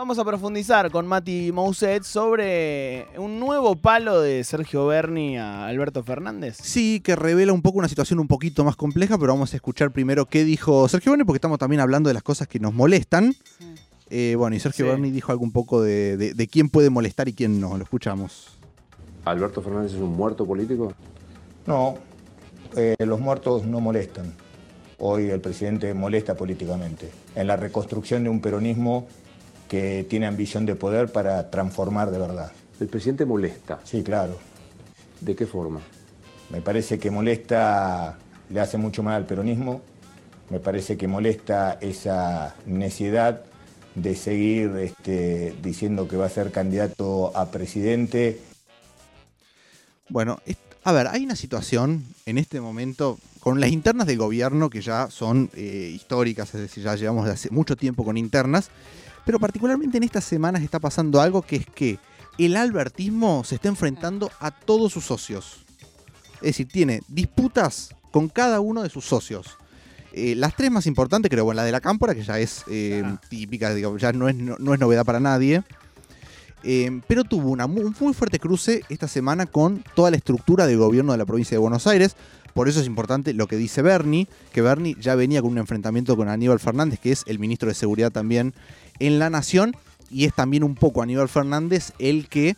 Vamos a profundizar con Mati Mousset sobre un nuevo palo de Sergio Berni a Alberto Fernández. Sí, que revela un poco una situación un poquito más compleja, pero vamos a escuchar primero qué dijo Sergio Berni, porque estamos también hablando de las cosas que nos molestan. Eh, bueno, y Sergio Sí. Berni dijo algo un poco de, de- de quién puede molestar y quién no. Lo escuchamos. ¿Alberto Fernández es un muerto político? No, eh, los muertos no molestan. Hoy el presidente molesta políticamente en la reconstrucción de un peronismo que tiene ambición de poder para transformar de verdad. El presidente molesta. Sí, claro. ¿De qué forma? Me parece que molesta, le hace mucho mal al peronismo. Me parece que molesta esa necesidad de seguir este, diciendo que va a ser candidato a presidente Bueno, a ver, hay una situación en este momento con las internas del gobierno que ya son eh, históricas, es decir, ya llevamos de hace mucho tiempo con internas, pero particularmente en estas semanas está pasando algo que es que el albertismo se está enfrentando a todos sus socios. Es decir, tiene disputas con cada uno de sus socios. Eh, las tres más importantes, creo, bueno, la de la Cámpora, que ya es eh, típica, digamos, ya no es, no- no es novedad para nadie. Eh, pero tuvo una un muy fuerte cruce esta semana con toda la estructura del gobierno de la provincia de Buenos Aires. Por eso es importante lo que dice Bernie, que Bernie ya venía con un enfrentamiento con Aníbal Fernández, que es el ministro de Seguridad también en la Nación, y es también un poco Aníbal Fernández el que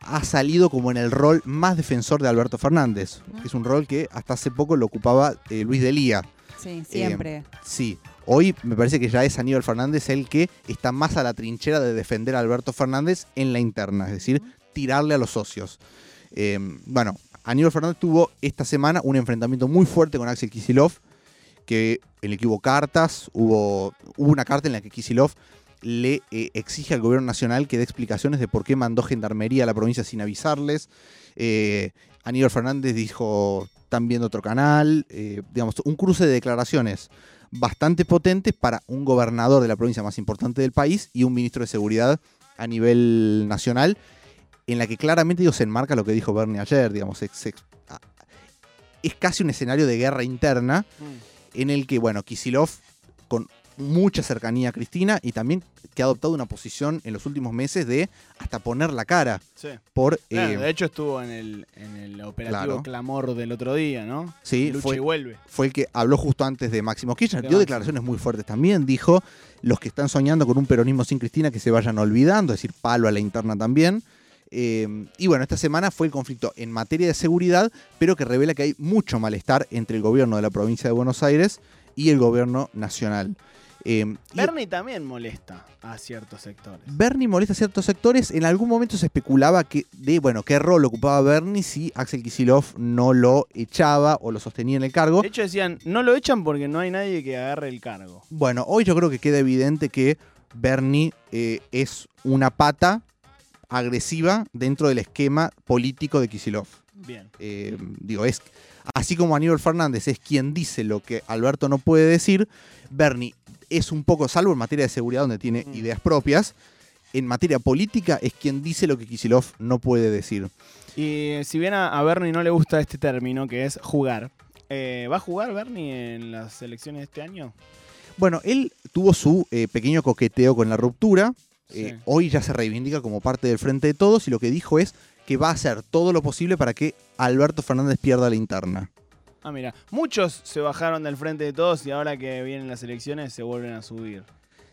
ha salido como en el rol más defensor de Alberto Fernández, que es un rol que hasta hace poco lo ocupaba eh, Luis Delía. Sí, siempre. Eh, sí. Hoy me parece que ya es Aníbal Fernández el que está más a la trinchera de defender a Alberto Fernández en la interna, es decir, tirarle a los socios. Eh, bueno, Aníbal Fernández tuvo esta semana un enfrentamiento muy fuerte con Axel Kisilov, que, en el que hubo cartas, hubo, hubo una carta en la que Kisilov le eh, exige al gobierno nacional que dé explicaciones de por qué mandó gendarmería a la provincia sin avisarles. Eh, Aníbal Fernández dijo, están viendo otro canal, eh, digamos, un cruce de declaraciones bastante potentes para un gobernador de la provincia más importante del país y un ministro de seguridad a nivel nacional, en la que claramente digo, se enmarca lo que dijo Bernie ayer, digamos, es casi un escenario de guerra interna en el que, bueno, Kisilov, con mucha cercanía a Cristina y también que ha adoptado una posición en los últimos meses de hasta poner la cara Sí. por... Claro, eh, de hecho estuvo en el, en el operativo Claro. Clamor del otro día, ¿no? Sí, Lucha fue- y vuelve. fue el que habló justo antes de Máximo Kirchner. De Dio Máximo. declaraciones muy fuertes también. Dijo, los que están soñando con un peronismo sin Cristina, que se vayan olvidando, es decir, palo a la interna también. Eh, y bueno, esta semana fue el conflicto en materia de seguridad, pero que revela que hay mucho malestar entre el gobierno de la provincia de Buenos Aires y el gobierno nacional. Eh, y- Bernie también molesta a ciertos sectores. Bernie molesta a ciertos sectores. En algún momento se especulaba que de, bueno, qué rol ocupaba Bernie si Axel Kisilov no lo echaba o lo sostenía en el cargo. De hecho decían, no lo echan porque no hay nadie que agarre el cargo. Bueno, hoy yo creo que queda evidente que Bernie eh, es una pata agresiva dentro del esquema político de Kisilov. Bien. Eh, digo, es así como Aníbal Fernández es quien dice lo que Alberto no puede decir, Bernie es un poco, salvo en materia de seguridad donde tiene ideas propias, en materia política es quien dice lo que Kisilov no puede decir. Y eh, si bien a, a Bernie no le gusta este término, que es jugar, eh, ¿va a jugar Bernie en las elecciones de este año? Bueno, él tuvo su eh, pequeño coqueteo con la ruptura. Eh. Hoy ya se reivindica como parte del Frente de Todos y lo que dijo es que va a hacer todo lo posible para que Alberto Fernández pierda la interna. Ah, mira, muchos se bajaron del frente de todos y ahora que vienen las elecciones se vuelven a subir.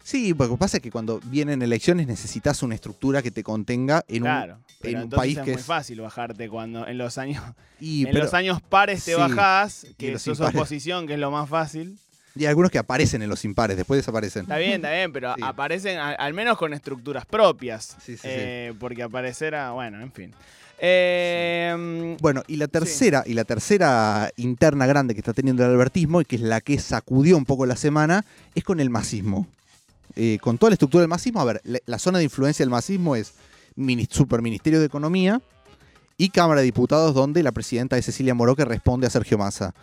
Sí, lo que pasa es que cuando vienen elecciones necesitas una estructura que te contenga en claro, un, pero en un país es que muy es... fácil bajarte cuando en los años Y, en pero- los años pares te Sí, bajás, que sos impares. oposición, que es lo más fácil. Y algunos que aparecen en los impares, después desaparecen. Está bien, está bien, pero Sí. aparecen al menos con estructuras propias. Sí, sí, eh, Porque aparecerá, bueno, en fin. Eh, Bueno, y la tercera, y la tercera interna grande que está teniendo el albertismo, y que es la que sacudió un poco la semana, es con el masismo. Eh, con toda la estructura del masismo, a ver, la, la zona de influencia del masismo es mini- Superministerio de Economía y Cámara de Diputados, donde la presidenta es Cecilia Moró, que responde a Sergio Massa.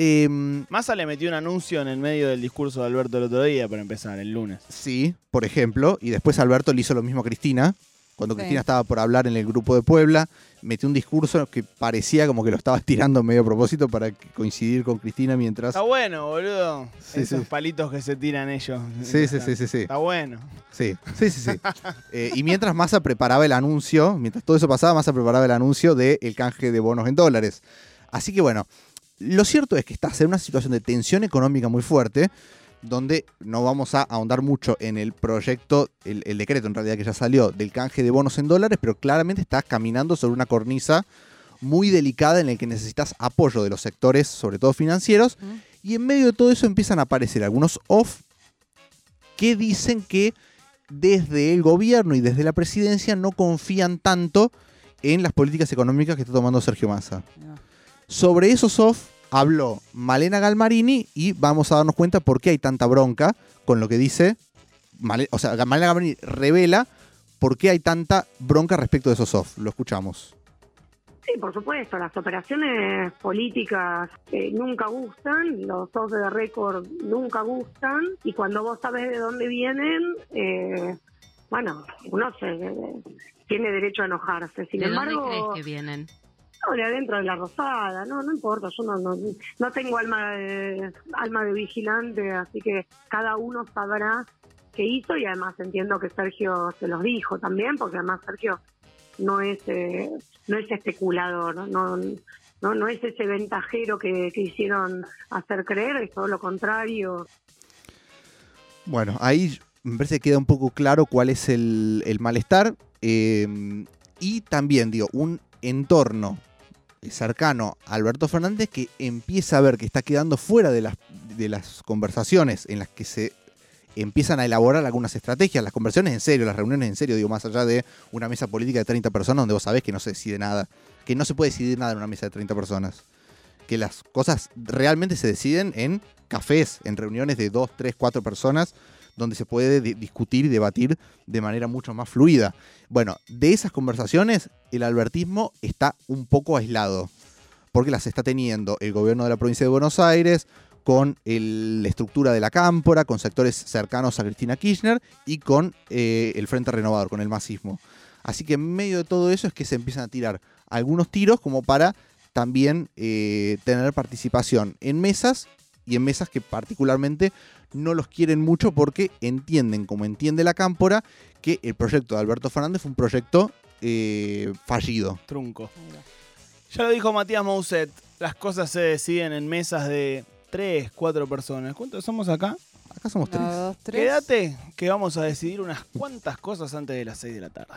Em, Massa le metió un anuncio en el medio del discurso de Alberto el otro día, para empezar, el lunes. sí, por ejemplo, y después Alberto le hizo lo mismo a Cristina, cuando Sí. Cristina estaba por hablar en el grupo de Puebla, metió un discurso que parecía como que lo estaba estirando medio a propósito para que- coincidir con Cristina mientras... Está bueno, boludo. Sí, Esos sí. palitos que se tiran ellos. Sí, sí, sí, sí, sí. Está bueno. Sí, sí, sí, sí. Eh, y mientras Massa preparaba el anuncio, mientras todo eso pasaba, Massa preparaba el anuncio del canje de bonos en dólares. Así que bueno, lo cierto es que estás en una situación de tensión económica muy fuerte, donde no vamos a ahondar mucho en el proyecto, el, el decreto en realidad que ya salió del canje de bonos en dólares, pero claramente estás caminando sobre una cornisa muy delicada en el que necesitas apoyo de los sectores, sobre todo financieros, y en medio de todo eso empiezan a aparecer algunos off que dicen que desde el gobierno y desde la presidencia no confían tanto en las políticas económicas que está tomando Sergio Massa. Sobre esos off habló Malena Galmarini y vamos a darnos cuenta por qué hay tanta bronca con lo que dice. Male- o sea, Malena Galmarini revela por qué hay tanta bronca respecto de esos off. Lo escuchamos. Sí, por supuesto, las operaciones políticas eh, nunca gustan, los off de récord nunca gustan, y cuando vos sabes de dónde vienen, eh, bueno, uno se, tiene derecho a enojarse. Sin ¿De embargo, dónde crees que vienen? De adentro de la rosada, no, no importa, yo no, no, no tengo alma de, alma de vigilante, así que cada uno sabrá qué hizo y además entiendo que Sergio se los dijo también, porque además Sergio no es eh, no es especulador, no no, no es ese ventajero que, que hicieron hacer creer, es todo lo contrario. Bueno, ahí me parece que queda un poco claro cuál es el, el malestar. eh, y también, digo, un entorno cercano a Alberto Fernández que empieza a ver que está quedando fuera de las, de las conversaciones en las que se empiezan a elaborar algunas estrategias, las conversaciones en serio, las reuniones en serio, digo, más allá de una mesa política de 30 personas donde vos sabés que no se decide nada, que no se puede decidir nada en una mesa de 30 personas, que las cosas realmente se deciden en cafés, en reuniones de 2, 3, 4 personas, donde se puede di- discutir y debatir de manera mucho más fluida. Bueno, de esas conversaciones el albertismo está un poco aislado, porque las está teniendo el gobierno de la provincia de Buenos Aires, con la estructura de la cámpora, con sectores cercanos a Cristina Kirchner y con eh, el Frente Renovador, con el masismo. Así que en medio de todo eso es que se empiezan a tirar algunos tiros como para también eh, tener participación en mesas y en mesas que particularmente no los quieren mucho porque entienden, como entiende la cámpora, que el proyecto de Alberto Fernández fue un proyecto eh, fallido. Trunco. Ya lo dijo Matías Mousset, las cosas se deciden en mesas de 3, 4 personas. ¿Cuántos somos acá? Acá somos tres. Dos, tres. Quédate que vamos a decidir unas cuantas cosas antes de las 6 de la tarde.